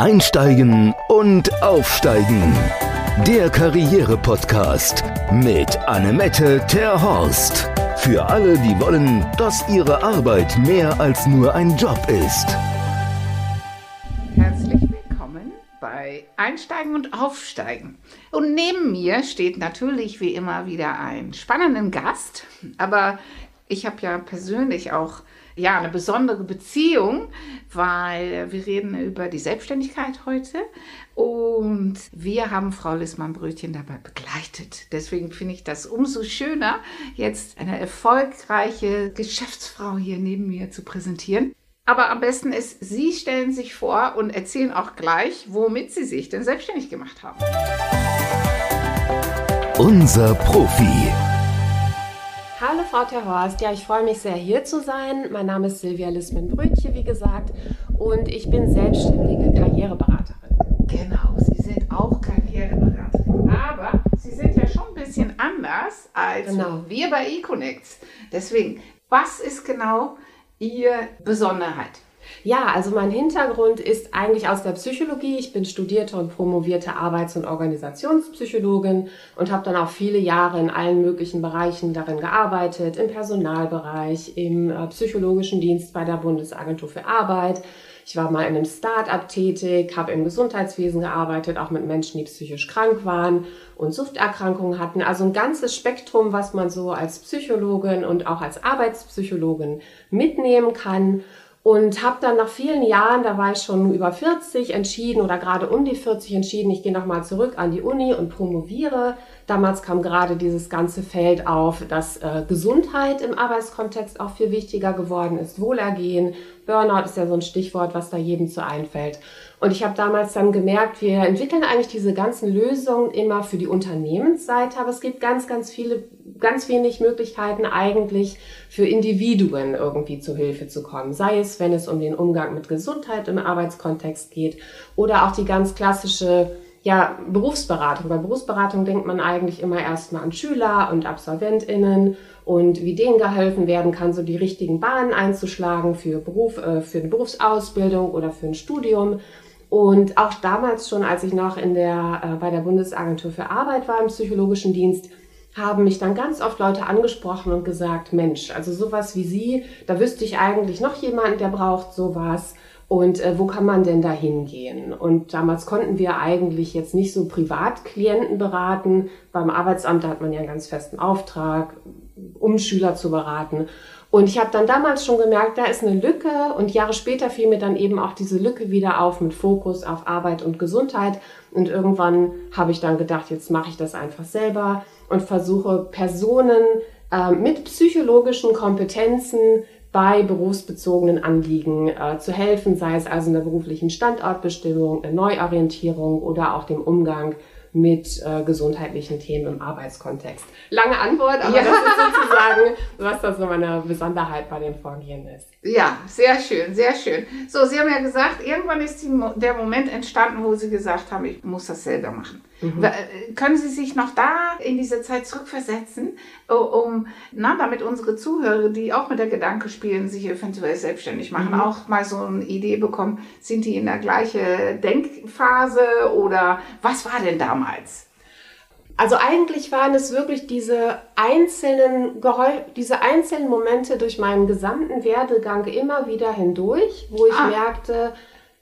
Einsteigen und Aufsteigen. Der Karriere-Podcast mit Annemette Terhorst. Für alle, die wollen, dass ihre Arbeit mehr als nur ein Job ist. Herzlich willkommen bei Einsteigen und Aufsteigen. Und neben mir steht natürlich wie immer wieder ein spannenden Gast, aber ich habe ja persönlich auch ja, eine besondere Beziehung, weil wir reden über die Selbstständigkeit heute und wir haben Frau Lissmann-Brötchen dabei begleitet. Deswegen finde ich das umso schöner, jetzt eine erfolgreiche Geschäftsfrau hier neben mir zu präsentieren. Aber am besten ist, Sie stellen sich vor und erzählen auch gleich, womit Sie sich denn selbstständig gemacht haben. Unser Profi. Frau Terhorst, ja, ich freue mich sehr hier zu sein. Mein Name ist Silvia Lisman-Brötche, wie gesagt, und ich bin selbstständige Karriereberaterin. Genau, Sie sind auch Karriereberaterin, aber Sie sind ja schon ein bisschen anders als genau. wir bei eConnects. Deswegen, was ist genau Ihre Besonderheit? Ja, also mein Hintergrund ist eigentlich aus der Psychologie. Ich bin studierte und promovierte Arbeits- und Organisationspsychologin und habe dann auch viele Jahre in allen möglichen Bereichen darin gearbeitet, im Personalbereich, im äh, psychologischen Dienst bei der Bundesagentur für Arbeit. Ich war mal in einem Start-up tätig, habe im Gesundheitswesen gearbeitet, auch mit Menschen, die psychisch krank waren und Suchterkrankungen hatten. Also ein ganzes Spektrum, was man so als Psychologin und auch als Arbeitspsychologin mitnehmen kann. Und habe dann nach vielen Jahren, da war ich schon über 40, entschieden oder gerade um die 40 entschieden, ich gehe nochmal zurück an die Uni und promoviere. Damals kam gerade dieses ganze Feld auf, dass äh, Gesundheit im Arbeitskontext auch viel wichtiger geworden ist. Wohlergehen, Burnout ist ja so ein Stichwort, was da jedem zu einfällt. Und ich habe damals dann gemerkt, wir entwickeln eigentlich diese ganzen Lösungen immer für die Unternehmensseite, aber es gibt ganz, ganz viele, ganz wenig Möglichkeiten eigentlich für Individuen irgendwie zu Hilfe zu kommen. Sei es, wenn es um den Umgang mit Gesundheit im Arbeitskontext geht oder auch die ganz klassische ja, Berufsberatung. Bei Berufsberatung denkt man eigentlich immer erstmal an Schüler und AbsolventInnen und wie denen geholfen werden kann, so die richtigen Bahnen einzuschlagen für Beruf, äh, für eine Berufsausbildung oder für ein Studium. Und auch damals schon, als ich noch in der, äh, bei der Bundesagentur für Arbeit war im psychologischen Dienst, haben mich dann ganz oft Leute angesprochen und gesagt, Mensch, also sowas wie Sie, da wüsste ich eigentlich noch jemanden, der braucht sowas. Und äh, wo kann man denn da hingehen? Und damals konnten wir eigentlich jetzt nicht so Privatklienten beraten. Beim Arbeitsamt hat man ja einen ganz festen Auftrag, um Schüler zu beraten. Und ich habe dann damals schon gemerkt, da ist eine Lücke und Jahre später fiel mir dann eben auch diese Lücke wieder auf mit Fokus auf Arbeit und Gesundheit. Und irgendwann habe ich dann gedacht, jetzt mache ich das einfach selber und versuche Personen äh, mit psychologischen Kompetenzen bei berufsbezogenen Anliegen äh, zu helfen, sei es also in der beruflichen Standortbestimmung, eine Neuorientierung oder auch dem Umgang mit äh, gesundheitlichen Themen im Arbeitskontext. Lange Antwort, aber ja. das ist sozusagen, was das so meine Besonderheit bei dem Vorgehen ist. Ja, sehr schön, sehr schön. So, Sie haben ja gesagt, irgendwann ist die, der Moment entstanden, wo Sie gesagt haben, ich muss das selber machen. Mhm. Äh, können Sie sich noch da in diese Zeit zurückversetzen, um, na, damit unsere Zuhörer, die auch mit der Gedanke spielen, sich eventuell selbstständig machen, mhm. auch mal so eine Idee bekommen, sind die in der gleichen Denkphase oder was war denn damals? Also eigentlich waren es wirklich diese einzelnen, diese einzelnen Momente durch meinen gesamten Werdegang immer wieder hindurch, wo ich ah. merkte,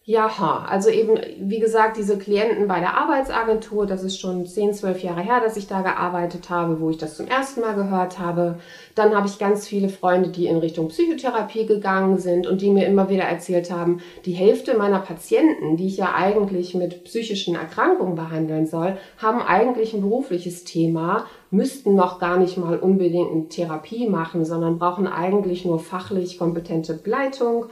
ja, also eben, wie gesagt, diese Klienten bei der Arbeitsagentur, das ist schon 10, 12 Jahre her, dass ich da gearbeitet habe, wo ich das zum ersten Mal gehört habe. Dann habe ich ganz viele Freunde, die in Richtung Psychotherapie gegangen sind und die mir immer wieder erzählt haben, die Hälfte meiner Patienten, die ich ja eigentlich mit psychischen Erkrankungen behandeln soll, haben eigentlich ein berufliches Thema, müssten noch gar nicht mal unbedingt eine Therapie machen, sondern brauchen eigentlich nur fachlich kompetente Begleitung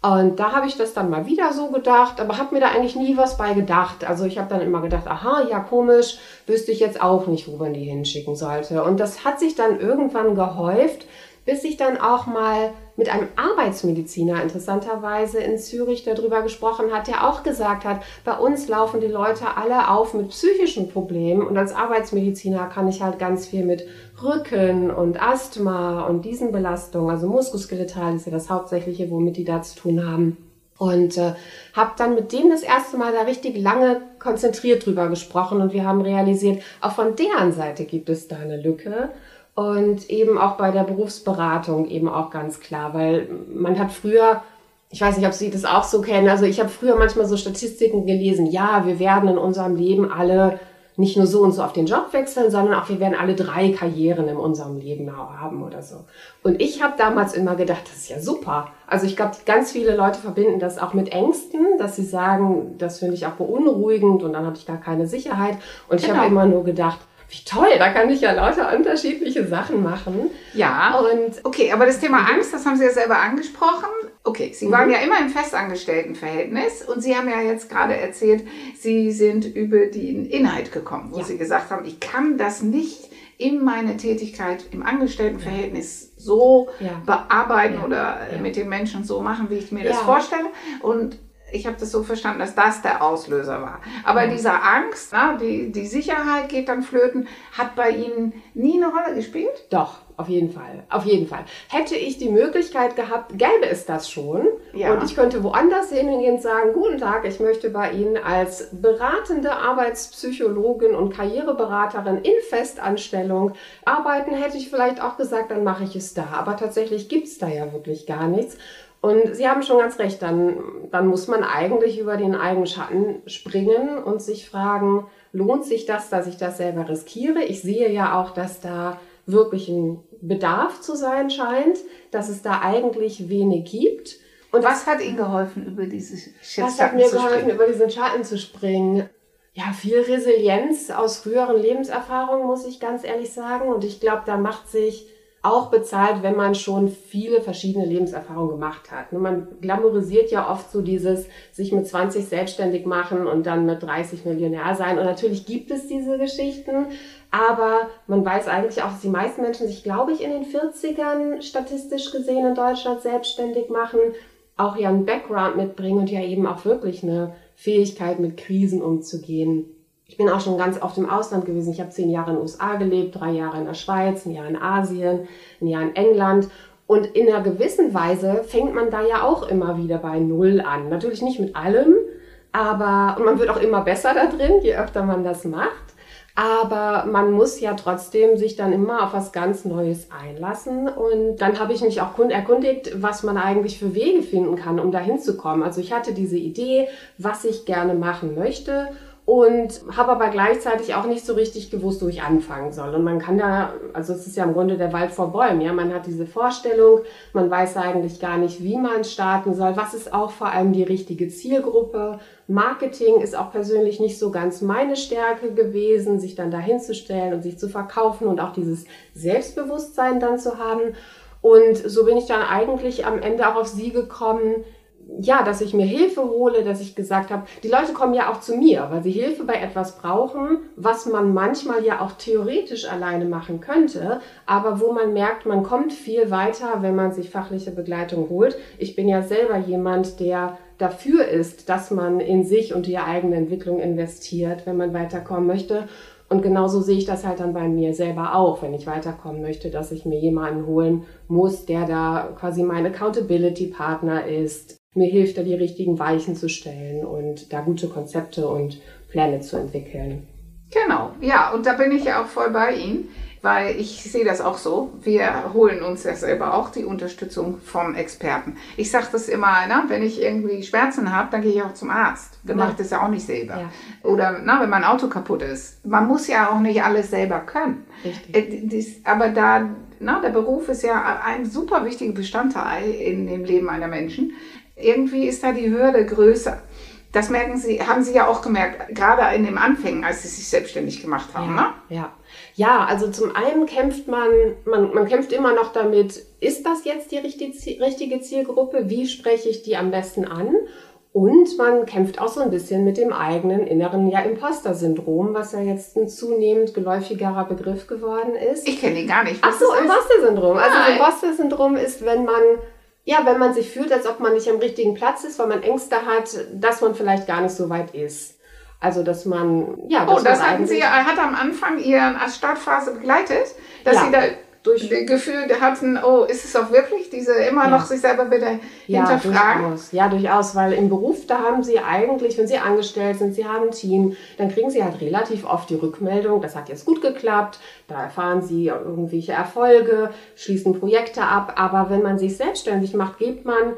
und da habe ich das dann mal wieder so gedacht, aber habe mir da eigentlich nie was bei gedacht. Also ich habe dann immer gedacht, aha, ja komisch, wüsste ich jetzt auch nicht, wo man die hinschicken sollte. Und das hat sich dann irgendwann gehäuft, bis ich dann auch mal mit einem Arbeitsmediziner interessanterweise in Zürich darüber gesprochen hat, der auch gesagt hat, bei uns laufen die Leute alle auf mit psychischen Problemen und als Arbeitsmediziner kann ich halt ganz viel mit Rücken und Asthma und diesen Belastungen, also muskuskeletal ist ja das Hauptsächliche, womit die da zu tun haben Und äh, habe dann mit dem das erste Mal da richtig lange konzentriert drüber gesprochen und wir haben realisiert, auch von deren Seite gibt es da eine Lücke. Und eben auch bei der Berufsberatung eben auch ganz klar, weil man hat früher, ich weiß nicht, ob Sie das auch so kennen, also ich habe früher manchmal so Statistiken gelesen, ja, wir werden in unserem Leben alle nicht nur so und so auf den Job wechseln, sondern auch wir werden alle drei Karrieren in unserem Leben haben oder so. Und ich habe damals immer gedacht, das ist ja super. Also ich glaube, ganz viele Leute verbinden das auch mit Ängsten, dass sie sagen, das finde ich auch beunruhigend und dann habe ich gar keine Sicherheit. Und ich genau. habe immer nur gedacht, wie toll, da kann ich ja lauter unterschiedliche Sachen machen. Ja. Und okay, aber das Thema Angst, das haben Sie ja selber angesprochen. Okay, Sie waren mhm. ja immer im Festangestelltenverhältnis und Sie haben ja jetzt gerade erzählt, Sie sind über den Inhalt gekommen, wo ja. Sie gesagt haben, ich kann das nicht in meine Tätigkeit im Angestelltenverhältnis so ja. bearbeiten ja. oder mit den Menschen so machen, wie ich mir das vorstelle. Und ich habe das so verstanden, dass das der Auslöser war. Aber mhm. diese Angst, na, die, die Sicherheit geht dann flöten, hat bei Ihnen nie eine Rolle gespielt? Doch, auf jeden Fall. Auf jeden Fall. Hätte ich die Möglichkeit gehabt, gäbe es das schon. Ja. Und ich könnte woanders hingehen und sagen, guten Tag, ich möchte bei Ihnen als beratende Arbeitspsychologin und Karriereberaterin in Festanstellung arbeiten, hätte ich vielleicht auch gesagt, dann mache ich es da. Aber tatsächlich gibt es da ja wirklich gar nichts. Und Sie haben schon ganz recht, dann, dann muss man eigentlich über den eigenen Schatten springen und sich fragen, lohnt sich das, dass ich das selber riskiere? Ich sehe ja auch, dass da wirklich ein Bedarf zu sein scheint, dass es da eigentlich wenig gibt. Und was hat Ihnen geholfen, über diese Schatten Was hat mir geholfen, über diesen Schatten zu springen? Ja, viel Resilienz aus früheren Lebenserfahrungen, muss ich ganz ehrlich sagen. Und ich glaube, da macht sich auch bezahlt, wenn man schon viele verschiedene Lebenserfahrungen gemacht hat. Man glamourisiert ja oft so dieses sich mit 20 selbstständig machen und dann mit 30 Millionär sein. Und natürlich gibt es diese Geschichten, aber man weiß eigentlich auch, dass die meisten Menschen sich, glaube ich, in den 40ern statistisch gesehen in Deutschland selbstständig machen, auch einen Background mitbringen und ja eben auch wirklich eine Fähigkeit mit Krisen umzugehen. Ich bin auch schon ganz oft im Ausland gewesen. Ich habe zehn Jahre in den USA gelebt, drei Jahre in der Schweiz, ein Jahr in Asien, ein Jahr in England. Und in einer gewissen Weise fängt man da ja auch immer wieder bei Null an. Natürlich nicht mit allem, aber und man wird auch immer besser da drin, je öfter man das macht. Aber man muss ja trotzdem sich dann immer auf was ganz Neues einlassen. Und dann habe ich mich auch erkundigt, was man eigentlich für Wege finden kann, um da hinzukommen. Also ich hatte diese Idee, was ich gerne machen möchte und habe aber gleichzeitig auch nicht so richtig gewusst, wo ich anfangen soll. Und man kann da, also es ist ja im Grunde der Wald vor Bäumen, ja, man hat diese Vorstellung, man weiß eigentlich gar nicht, wie man starten soll, was ist auch vor allem die richtige Zielgruppe. Marketing ist auch persönlich nicht so ganz meine Stärke gewesen, sich dann dahinzustellen und sich zu verkaufen und auch dieses Selbstbewusstsein dann zu haben. Und so bin ich dann eigentlich am Ende auch auf sie gekommen, ja, dass ich mir Hilfe hole, dass ich gesagt habe, die Leute kommen ja auch zu mir, weil sie Hilfe bei etwas brauchen, was man manchmal ja auch theoretisch alleine machen könnte, aber wo man merkt, man kommt viel weiter, wenn man sich fachliche Begleitung holt. Ich bin ja selber jemand, der dafür ist, dass man in sich und die eigene Entwicklung investiert, wenn man weiterkommen möchte. Und genauso sehe ich das halt dann bei mir selber auch, wenn ich weiterkommen möchte, dass ich mir jemanden holen muss, der da quasi mein Accountability-Partner ist, mir hilft, da die richtigen Weichen zu stellen und da gute Konzepte und Pläne zu entwickeln. Genau, ja, und da bin ich ja auch voll bei Ihnen, weil ich sehe das auch so. Wir holen uns ja selber auch die Unterstützung vom Experten. Ich sage das immer, na, wenn ich irgendwie Schmerzen habe, dann gehe ich auch zum Arzt. Wer macht das ja auch nicht selber. Ja. Oder na, wenn mein Auto kaputt ist. Man muss ja auch nicht alles selber können. Richtig. Äh, aber da, na, der Beruf ist ja ein super wichtiger Bestandteil in dem Leben einer Menschen irgendwie ist da die Hürde größer. Das merken Sie, haben Sie ja auch gemerkt, gerade in den Anfängen, als Sie sich selbstständig gemacht haben, ja, ne? Ja. Ja, also zum einen kämpft man, man, man kämpft immer noch damit, ist das jetzt die richtige Zielgruppe? Wie spreche ich die am besten an? Und man kämpft auch so ein bisschen mit dem eigenen inneren ja, Imposter-Syndrom, was ja jetzt ein zunehmend geläufigerer Begriff geworden ist. Ich kenne ihn gar nicht. Ach so, Imposter-Syndrom. Also Imposter-Syndrom ist, wenn man ja, wenn man sich fühlt, als ob man nicht am richtigen Platz ist, weil man Ängste hat, dass man vielleicht gar nicht so weit ist. Also, dass man, ja, dass Oh, das hatten Sie, hat am Anfang Ihre Startphase begleitet, dass ja. Sie da durch Gefühl hatten, oh, ist es auch wirklich diese immer ja. noch sich selber wieder ja, hinterfragen? Durchaus. Ja, durchaus, weil im Beruf, da haben sie eigentlich, wenn sie angestellt sind, sie haben ein Team, dann kriegen sie halt relativ oft die Rückmeldung, das hat jetzt gut geklappt, da erfahren sie irgendwelche Erfolge, schließen Projekte ab, aber wenn man sich selbstständig macht, gibt man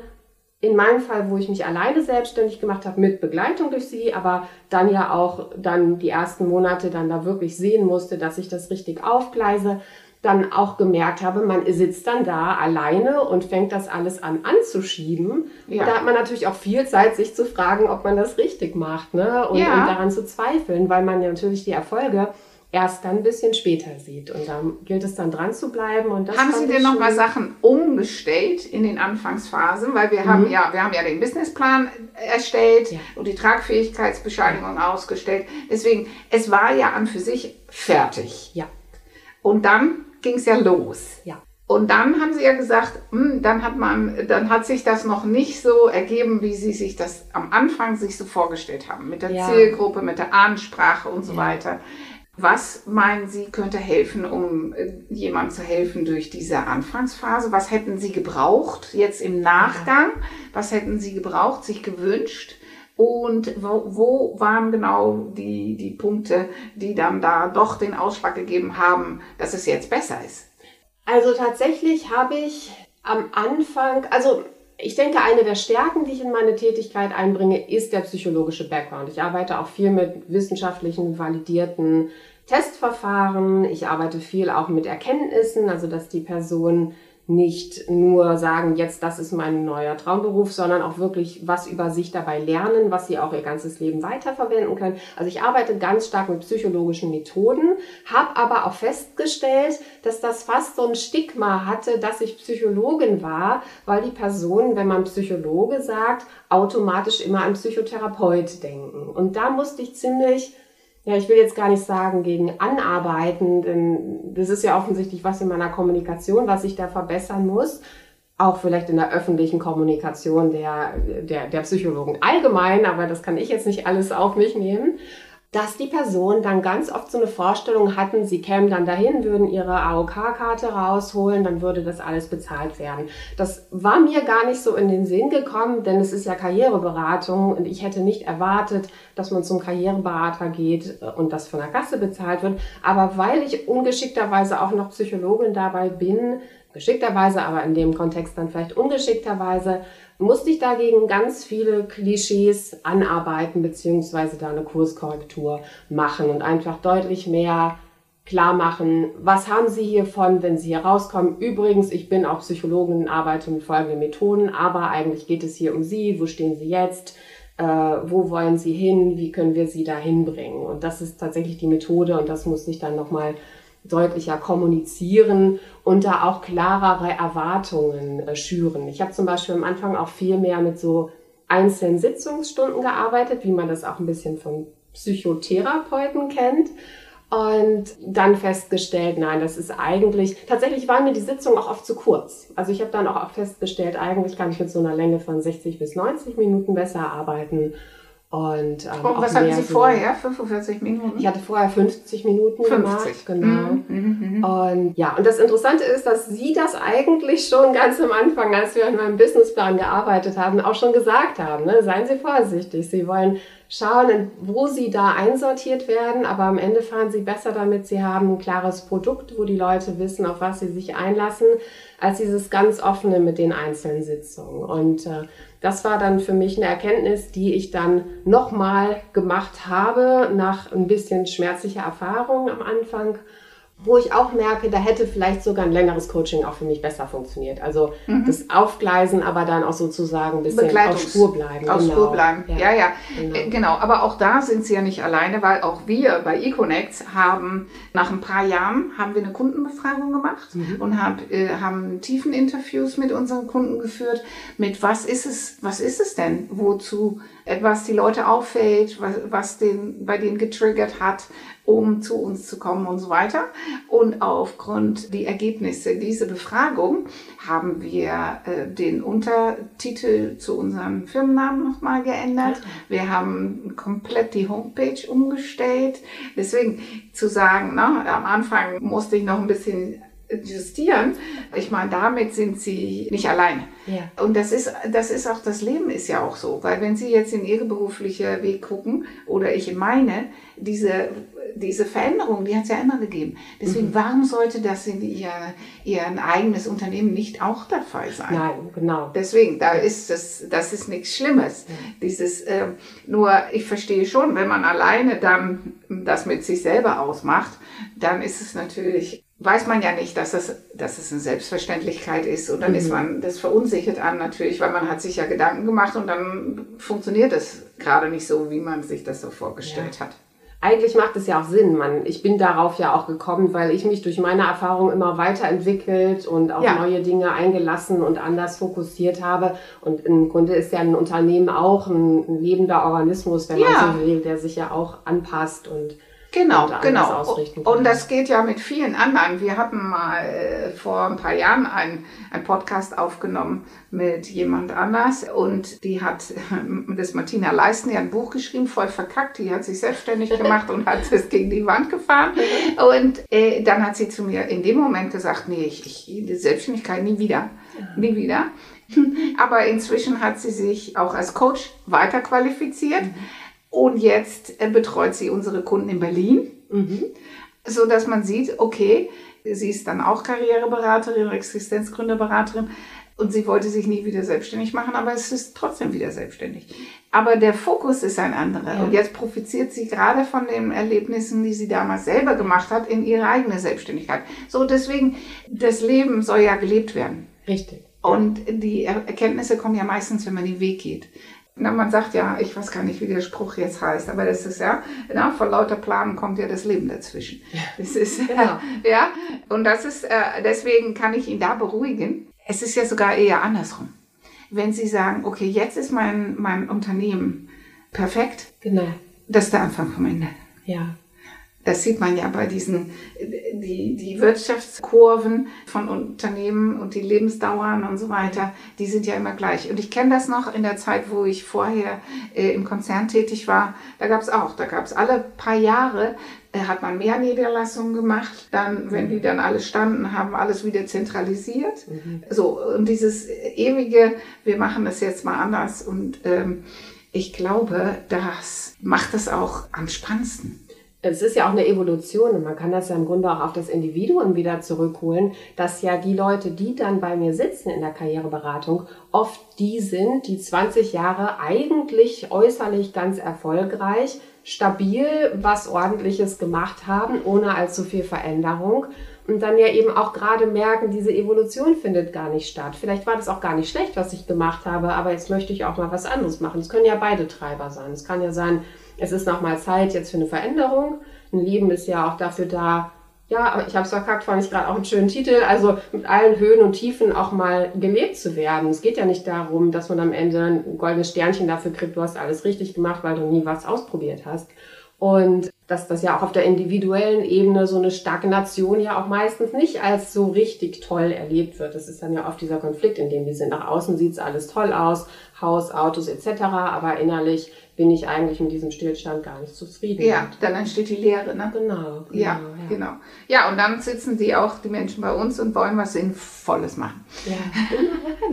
in meinem Fall, wo ich mich alleine selbstständig gemacht habe, mit Begleitung durch sie, aber dann ja auch dann die ersten Monate dann da wirklich sehen musste, dass ich das richtig aufgleise, dann auch gemerkt habe, man sitzt dann da alleine und fängt das alles an anzuschieben. Ja. Da hat man natürlich auch viel Zeit, sich zu fragen, ob man das richtig macht ne? und, ja. und daran zu zweifeln, weil man ja natürlich die Erfolge erst dann ein bisschen später sieht. Und da gilt es dann dran zu bleiben. Und das haben Sie denn noch mal Sachen umgestellt in den Anfangsphasen? Weil wir mhm. haben ja, wir haben ja den Businessplan erstellt ja. und die Tragfähigkeitsbescheinigung ausgestellt. Deswegen, es war ja an für sich fertig. Ja. Und dann ging es ja los. Ja. Und dann haben sie ja gesagt, hm, dann hat man, dann hat sich das noch nicht so ergeben, wie sie sich das am Anfang sich so vorgestellt haben, mit der ja. Zielgruppe, mit der Ansprache und so ja. weiter. Was meinen Sie, könnte helfen, um äh, jemandem zu helfen durch diese Anfangsphase? Was hätten Sie gebraucht jetzt im Nachgang? Was hätten Sie gebraucht, sich gewünscht? Und wo, wo waren genau die, die Punkte, die dann da doch den Ausschlag gegeben haben, dass es jetzt besser ist? Also tatsächlich habe ich am Anfang, also ich denke, eine der Stärken, die ich in meine Tätigkeit einbringe, ist der psychologische Background. Ich arbeite auch viel mit wissenschaftlichen, validierten Testverfahren. Ich arbeite viel auch mit Erkenntnissen, also dass die Person nicht nur sagen, jetzt das ist mein neuer Traumberuf, sondern auch wirklich was über sich dabei lernen, was sie auch ihr ganzes Leben weiterverwenden können. Also ich arbeite ganz stark mit psychologischen Methoden, habe aber auch festgestellt, dass das fast so ein Stigma hatte, dass ich Psychologin war, weil die Personen, wenn man Psychologe sagt, automatisch immer an Psychotherapeut denken. Und da musste ich ziemlich ja, ich will jetzt gar nicht sagen gegen anarbeiten, denn das ist ja offensichtlich was in meiner Kommunikation, was ich da verbessern muss. Auch vielleicht in der öffentlichen Kommunikation der, der, der Psychologen allgemein, aber das kann ich jetzt nicht alles auf mich nehmen dass die Personen dann ganz oft so eine Vorstellung hatten, sie kämen dann dahin, würden ihre AOK-Karte rausholen, dann würde das alles bezahlt werden. Das war mir gar nicht so in den Sinn gekommen, denn es ist ja Karriereberatung und ich hätte nicht erwartet, dass man zum Karriereberater geht und das von der Kasse bezahlt wird. Aber weil ich ungeschickterweise auch noch Psychologin dabei bin, geschickterweise, aber in dem Kontext dann vielleicht ungeschickterweise, musste ich dagegen ganz viele Klischees anarbeiten, beziehungsweise da eine Kurskorrektur machen und einfach deutlich mehr klar machen, was haben Sie hiervon, wenn Sie hier rauskommen. Übrigens, ich bin auch Psychologin arbeite mit folgenden Methoden, aber eigentlich geht es hier um Sie, wo stehen Sie jetzt, äh, wo wollen Sie hin, wie können wir Sie da hinbringen. Und das ist tatsächlich die Methode und das muss ich dann nochmal deutlicher kommunizieren und da auch klarere Erwartungen äh, schüren. Ich habe zum Beispiel am Anfang auch viel mehr mit so einzelnen Sitzungsstunden gearbeitet, wie man das auch ein bisschen von Psychotherapeuten kennt. Und dann festgestellt, nein, das ist eigentlich, tatsächlich waren mir die Sitzungen auch oft zu kurz. Also ich habe dann auch festgestellt, eigentlich kann ich mit so einer Länge von 60 bis 90 Minuten besser arbeiten. Und, ähm, und was hatten Sie so, vorher? 45 Minuten? Ich hatte vorher 50 Minuten 50. gemacht. Genau. Mhm, mhm, mhm. Und ja, und das Interessante ist, dass Sie das eigentlich schon ganz am Anfang, als wir an meinem Businessplan gearbeitet haben, auch schon gesagt haben. Ne? Seien Sie vorsichtig. Sie wollen schauen, wo Sie da einsortiert werden, aber am Ende fahren Sie besser damit. Sie haben ein klares Produkt, wo die Leute wissen, auf was sie sich einlassen, als dieses ganz offene mit den einzelnen Sitzungen. Und äh, das war dann für mich eine Erkenntnis, die ich dann nochmal gemacht habe nach ein bisschen schmerzlicher Erfahrung am Anfang wo ich auch merke, da hätte vielleicht sogar ein längeres Coaching auch für mich besser funktioniert. Also mhm. das Aufgleisen, aber dann auch sozusagen ein bisschen auf Spur bleiben. Auf genau. Spur bleiben, ja, ja. ja. Genau. Äh, genau. Aber auch da sind sie ja nicht alleine, weil auch wir bei eConnect haben nach ein paar Jahren haben wir eine Kundenbefragung gemacht mhm. und hab, äh, haben tiefen Interviews mit unseren Kunden geführt. Mit was ist es, was ist es denn, wozu etwas die Leute auffällt, was, was den, bei denen getriggert hat, um zu uns zu kommen und so weiter. Und aufgrund die Ergebnisse dieser Befragung haben wir äh, den Untertitel zu unserem Firmennamen nochmal geändert. Wir haben komplett die Homepage umgestellt. Deswegen zu sagen, ne, am Anfang musste ich noch ein bisschen justieren, ich meine, damit sind sie nicht alleine. Ja. Und das ist, das ist auch, das Leben ist ja auch so, weil wenn Sie jetzt in Ihre berufliche Weg gucken oder ich in meine, diese, diese Veränderung, die hat es ja immer gegeben. Deswegen, mhm. warum sollte das in ihr, ihr eigenes Unternehmen nicht auch der Fall sein? Nein, genau. Deswegen, da ist das, das ist nichts Schlimmes. Mhm. Dieses, äh, nur ich verstehe schon, wenn man alleine dann das mit sich selber ausmacht, dann ist es natürlich weiß man ja nicht, dass es, dass es eine Selbstverständlichkeit ist. Und dann mhm. ist man, das verunsichert an natürlich, weil man hat sich ja Gedanken gemacht und dann funktioniert es gerade nicht so, wie man sich das so vorgestellt ja. hat. Eigentlich macht es ja auch Sinn. Man, ich bin darauf ja auch gekommen, weil ich mich durch meine Erfahrung immer weiterentwickelt und auf ja. neue Dinge eingelassen und anders fokussiert habe. Und im Grunde ist ja ein Unternehmen auch ein, ein lebender Organismus, wenn ja. man so will, der sich ja auch anpasst und Genau, genau. Und das geht ja mit vielen anderen. Wir hatten mal äh, vor ein paar Jahren einen, einen Podcast aufgenommen mit jemand anders und die hat, das ist Martina Leisten, die hat ein Buch geschrieben, voll verkackt, die hat sich selbstständig gemacht und hat es gegen die Wand gefahren. Und äh, dann hat sie zu mir in dem Moment gesagt, nee, ich, ich die Selbstständigkeit nie wieder, nie wieder. Aber inzwischen hat sie sich auch als Coach weiterqualifiziert. Mhm und jetzt äh, betreut sie unsere Kunden in Berlin, mhm. so dass man sieht, okay, sie ist dann auch Karriereberaterin, Existenzgründerberaterin und sie wollte sich nie wieder selbstständig machen, aber es ist trotzdem wieder selbstständig. Aber der Fokus ist ein anderer. Ja. Und jetzt profitiert sie gerade von den Erlebnissen, die sie damals selber gemacht hat, in ihre eigene Selbstständigkeit. So, deswegen, das Leben soll ja gelebt werden. Richtig. Und die Erkenntnisse kommen ja meistens, wenn man den Weg geht. Na, man sagt ja, ich weiß gar nicht, wie der Spruch jetzt heißt, aber das ist ja, na, vor lauter Planen kommt ja das Leben dazwischen. Das ist, genau. ja, und das ist, äh, deswegen kann ich ihn da beruhigen. Es ist ja sogar eher andersrum. Wenn Sie sagen, okay, jetzt ist mein, mein Unternehmen perfekt, genau. das ist der Anfang vom Ende. Ja. Das sieht man ja bei diesen, die, die Wirtschaftskurven von Unternehmen und die Lebensdauern und so weiter, die sind ja immer gleich. Und ich kenne das noch in der Zeit, wo ich vorher äh, im Konzern tätig war. Da gab es auch, da gab es alle paar Jahre, äh, hat man mehr Niederlassungen gemacht. Dann, wenn die dann alle standen, haben alles wieder zentralisiert. Mhm. So, und dieses ewige, wir machen das jetzt mal anders. Und ähm, ich glaube, das macht es auch am spannendsten es ist ja auch eine Evolution und man kann das ja im Grunde auch auf das Individuum wieder zurückholen, dass ja die Leute, die dann bei mir sitzen in der Karriereberatung, oft die sind, die 20 Jahre eigentlich äußerlich ganz erfolgreich, stabil was ordentliches gemacht haben, ohne allzu viel Veränderung und dann ja eben auch gerade merken, diese Evolution findet gar nicht statt. Vielleicht war das auch gar nicht schlecht, was ich gemacht habe, aber jetzt möchte ich auch mal was anderes machen. Es können ja beide Treiber sein. Es kann ja sein, es ist nochmal Zeit jetzt für eine Veränderung. Ein Leben ist ja auch dafür da, ja, ich habe es verkackt, fand ich gerade auch einen schönen Titel, also mit allen Höhen und Tiefen auch mal gelebt zu werden. Es geht ja nicht darum, dass man am Ende ein goldenes Sternchen dafür kriegt, du hast alles richtig gemacht, weil du nie was ausprobiert hast. Und dass das ja auch auf der individuellen Ebene so eine Stagnation ja auch meistens nicht als so richtig toll erlebt wird. Das ist dann ja oft dieser Konflikt, in dem wir sind. Nach außen sieht's alles toll aus, Haus, Autos etc., aber innerlich bin ich eigentlich mit diesem Stillstand gar nicht zufrieden. Ja, dann entsteht die Leere, ne? Genau. genau ja, ja, genau. Ja, und dann sitzen die auch, die Menschen bei uns und wollen was Sinnvolles machen. Ja.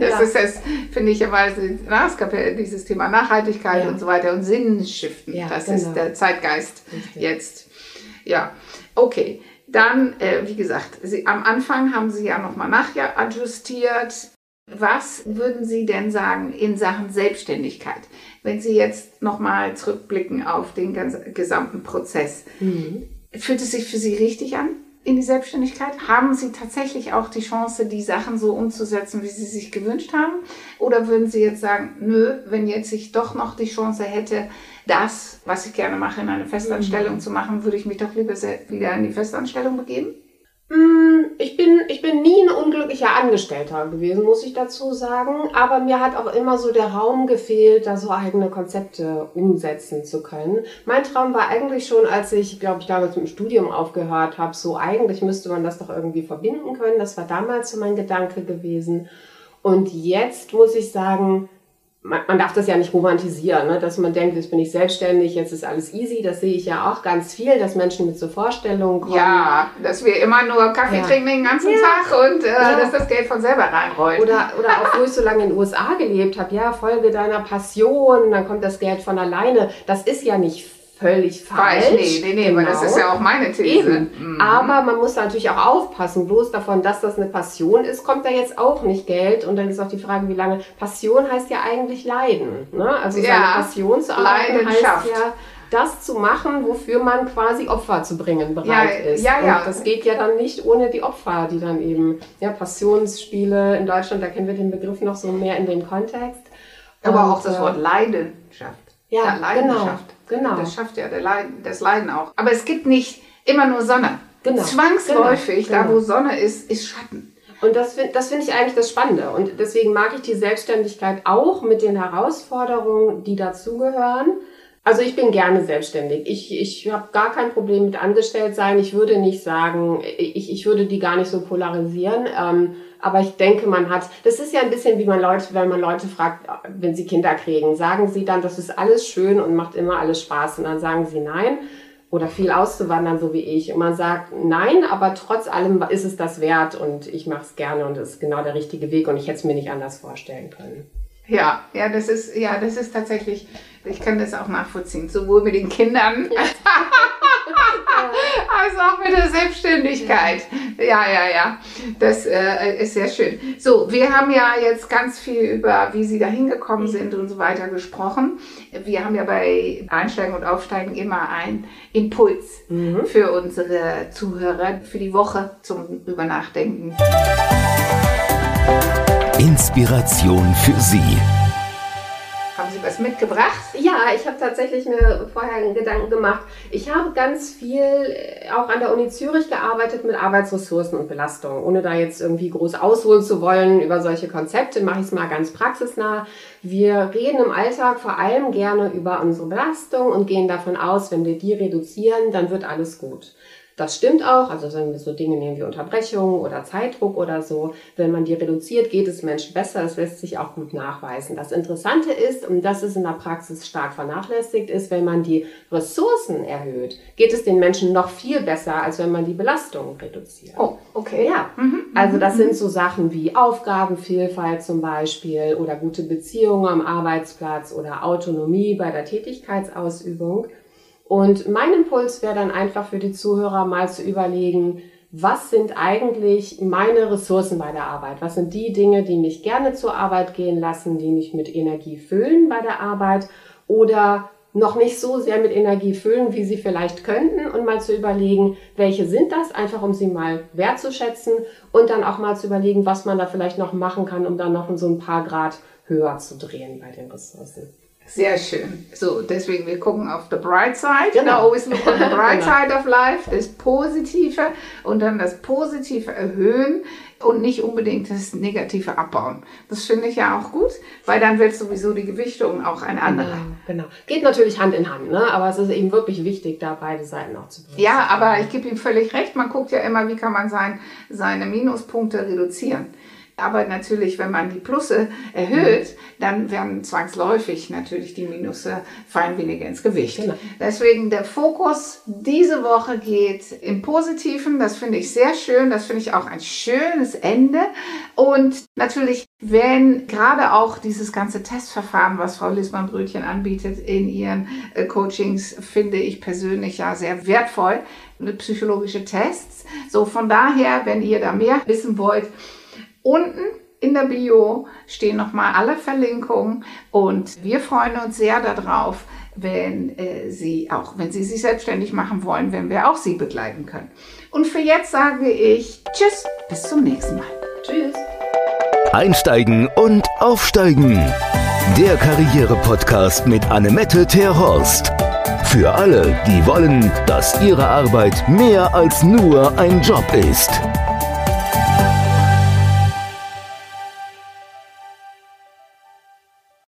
das ja. ist das, finde ich weil es gab ja dieses Thema Nachhaltigkeit ja. und so weiter und Sinnschiften. Ja, das genau. ist der Zeitgeist Richtig. jetzt. Ja, okay. Dann, äh, wie gesagt, Sie, am Anfang haben Sie ja nochmal nachjustiert. Was würden Sie denn sagen in Sachen Selbstständigkeit? Wenn Sie jetzt nochmal zurückblicken auf den ganzen, gesamten Prozess, mhm. fühlt es sich für Sie richtig an in die Selbstständigkeit? Haben Sie tatsächlich auch die Chance, die Sachen so umzusetzen, wie Sie sich gewünscht haben? Oder würden Sie jetzt sagen, nö, wenn jetzt ich doch noch die Chance hätte, das, was ich gerne mache, in eine Festanstellung mhm. zu machen, würde ich mich doch lieber wieder in die Festanstellung begeben? Mm, ich bin, ich bin nie ein unglücklicher Angestellter gewesen, muss ich dazu sagen. Aber mir hat auch immer so der Raum gefehlt, da so eigene Konzepte umsetzen zu können. Mein Traum war eigentlich schon, als ich, glaube ich, damals mit dem Studium aufgehört habe, so eigentlich müsste man das doch irgendwie verbinden können. Das war damals so mein Gedanke gewesen. Und jetzt muss ich sagen, man, man darf das ja nicht romantisieren, ne? dass man denkt, jetzt bin ich selbstständig, jetzt ist alles easy. Das sehe ich ja auch ganz viel, dass Menschen mit so Vorstellungen kommen. Ja, dass wir immer nur Kaffee Ja. trinken den ganzen Ja. Tag und äh, Ja. dass das Geld von selber reinrollt. Oder, oder auch, wo ich so lange in den USA gelebt habe, ja, Folge deiner Passion, dann kommt das Geld von alleine. Das ist ja nicht völlig falsch. Falsch, nee, nee, nee, weil das Genau. ist ja auch meine These. Mhm. Aber man muss natürlich auch aufpassen. Bloß davon, dass das eine Passion ist, kommt da jetzt auch nicht Geld. Und dann ist auch die Frage, wie lange. Passion heißt ja eigentlich Leiden. Ne? Also seine Ja, Passion zu arbeiten heißt ja, das zu machen, wofür man quasi Opfer zu bringen bereit Ja, ist. ja, ja. Und das geht ja dann nicht ohne die Opfer, die dann eben, ja, Passionsspiele in Deutschland, da kennen wir den Begriff noch so mehr in dem Kontext. Aber Und, auch das äh, Wort Leidenschaft. Ja, Leidenschaft. genau, genau. Das schafft ja der Leiden, das Leiden auch. Aber es gibt nicht immer nur Sonne. Genau, Zwangsläufig, genau, da wo genau. Sonne ist, ist Schatten. Und das finde das finde ich eigentlich das Spannende. Und deswegen mag ich die Selbstständigkeit auch mit den Herausforderungen, die dazugehören. Also ich bin gerne selbstständig. Ich, ich habe gar kein Problem mit Angestelltsein. Ich würde nicht sagen, ich, ich würde die gar nicht so polarisieren. Ähm, aber ich denke, man hat, das ist ja ein bisschen wie man Leute, wenn man Leute fragt, wenn sie Kinder kriegen, sagen sie dann, das ist alles schön und macht immer alles Spaß. Und dann sagen sie nein oder viel auszuwandern, so wie ich. Und man sagt nein, aber trotz allem ist es das wert und ich mache es gerne und es ist genau der richtige Weg und ich hätte es mir nicht anders vorstellen können. Ja, ja, das ist, ja, das ist tatsächlich, ich kann das auch nachvollziehen, sowohl mit den Kindern als auch mit der Selbstständigkeit. Ja, ja, ja, das äh, ist sehr schön. So, wir haben ja jetzt ganz viel über, wie Sie da hingekommen sind und so weiter gesprochen. Wir haben ja bei Einsteigen und Aufsteigen immer einen Impuls für unsere Zuhörer für die Woche zum drüber nachdenken. Inspiration für Sie. Mitgebracht? Ja, ich habe tatsächlich mir vorher Gedanken gemacht. Ich habe ganz viel äh, auch an der Uni Zürich gearbeitet mit Arbeitsressourcen und Belastung. Ohne da jetzt irgendwie groß ausholen zu wollen über solche Konzepte, mache ich es mal ganz praxisnah. Wir reden im Alltag vor allem gerne über unsere Belastung und gehen davon aus, wenn wir die reduzieren, dann wird alles gut. Das stimmt auch, also wenn wir so Dinge nehmen wie Unterbrechungen oder Zeitdruck oder so, wenn man die reduziert, geht es Menschen besser, das lässt sich auch gut nachweisen. Das Interessante ist, und das ist in der Praxis stark vernachlässigt, ist, wenn man die Ressourcen erhöht, geht es den Menschen noch viel besser, als wenn man die Belastung reduziert. Oh, okay. Ja, also das sind so Sachen wie Aufgabenvielfalt zum Beispiel oder gute Beziehungen am Arbeitsplatz oder Autonomie bei der Tätigkeitsausübung. Und mein Impuls wäre dann einfach für die Zuhörer mal zu überlegen, was sind eigentlich meine Ressourcen bei der Arbeit? Was sind die Dinge, die mich gerne zur Arbeit gehen lassen, die mich mit Energie füllen bei der Arbeit oder noch nicht so sehr mit Energie füllen, wie sie vielleicht könnten und mal zu überlegen, welche sind das, einfach um sie mal wertzuschätzen und dann auch mal zu überlegen, was man da vielleicht noch machen kann, um dann noch so ein paar Grad höher zu drehen bei den Ressourcen. Sehr schön. So, deswegen, wir gucken auf the bright side. Genau. Always look on the bright Genau. side of life, das Positive und dann das Positive erhöhen und nicht unbedingt das Negative abbauen. Das finde ich ja auch gut, weil dann wird sowieso die Gewichtung auch eine andere. Genau. Geht natürlich Hand in Hand, ne? aber es ist eben wirklich wichtig, da beide Seiten auch zu berücksichtigen. Ja, aber ich gebe ihm völlig recht. Man guckt ja immer, wie kann man sein, seine Minuspunkte reduzieren. Aber natürlich, wenn man die Plusse erhöht, dann werden zwangsläufig natürlich die Minusse fallen weniger ins Gewicht. Genau. Deswegen der Fokus diese Woche geht im Positiven. Das finde ich sehr schön. Das finde ich auch ein schönes Ende. Und natürlich, wenn gerade auch dieses ganze Testverfahren, was Frau Lismann-Brötchen anbietet in ihren äh, Coachings, finde ich persönlich ja sehr wertvoll. Mit psychologische Tests. So von daher, wenn ihr da mehr wissen wollt, Unten in der Bio stehen nochmal alle Verlinkungen und wir freuen uns sehr darauf, wenn äh, Sie auch, wenn Sie sich selbstständig machen wollen, wenn wir auch Sie begleiten können. Und für jetzt sage ich Tschüss, bis zum nächsten Mal. Tschüss. Einsteigen und Aufsteigen. Der Karriere-Podcast mit Annemette Terhorst. Für alle, die wollen, dass ihre Arbeit mehr als nur ein Job ist.